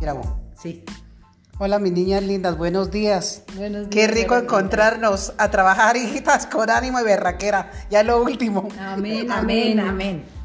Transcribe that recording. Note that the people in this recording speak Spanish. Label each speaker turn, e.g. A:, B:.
A: Grabó.
B: Sí.
A: Hola, mis niñas lindas, buenos días.
B: Buenos
A: Qué rico encontrarnos a trabajar, hijitas, con ánimo y berraquera. Ya lo último.
B: Amén, amén, amén.